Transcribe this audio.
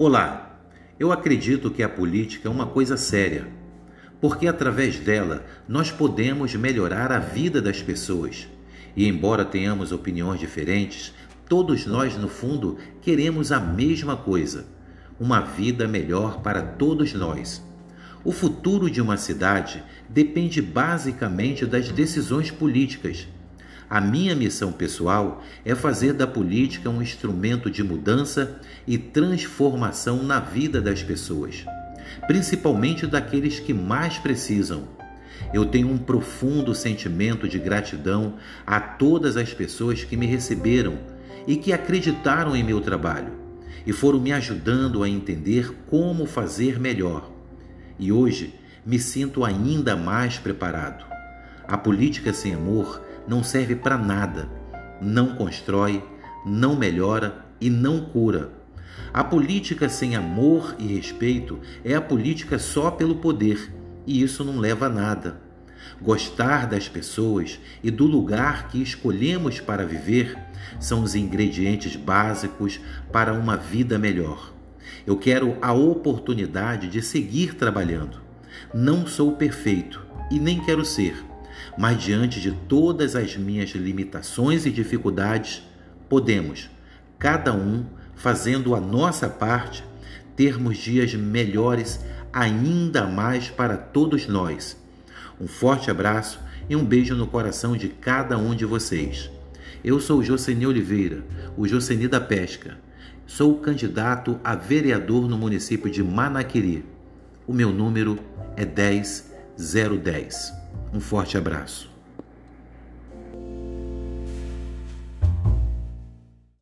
Olá, eu acredito que a política é uma coisa séria, porque através dela nós podemos melhorar a vida das pessoas. E embora tenhamos opiniões diferentes, todos nós, no fundo, queremos a mesma coisa: uma vida melhor para todos nós. O futuro de uma cidade depende basicamente das decisões políticas a minha missão pessoal é fazer da política um instrumento de mudança e transformação na vida das pessoas, principalmente daqueles que mais precisam. Eu tenho um profundo sentimento de gratidão a todas as pessoas que me receberam e que acreditaram em meu trabalho e foram me ajudando a entender como fazer melhor. E hoje me sinto ainda mais preparado. A política sem amor não serve para nada, não constrói, não melhora e não cura. A política sem amor e respeito é a política só pelo poder, e isso não leva a nada. Gostar das pessoas e do lugar que escolhemos para viver são os ingredientes básicos para uma vida melhor. Eu quero a oportunidade de seguir trabalhando. Não sou perfeito e nem quero ser mas diante de todas as minhas limitações e dificuldades, podemos, cada um fazendo a nossa parte, termos dias melhores ainda mais para todos nós. Um forte abraço e um beijo no coração de cada um de vocês. Eu sou Joceni Oliveira, o Joceni da Pesca. Sou candidato a vereador no município de Manaquiri. O meu número é 10010. Um forte abraço.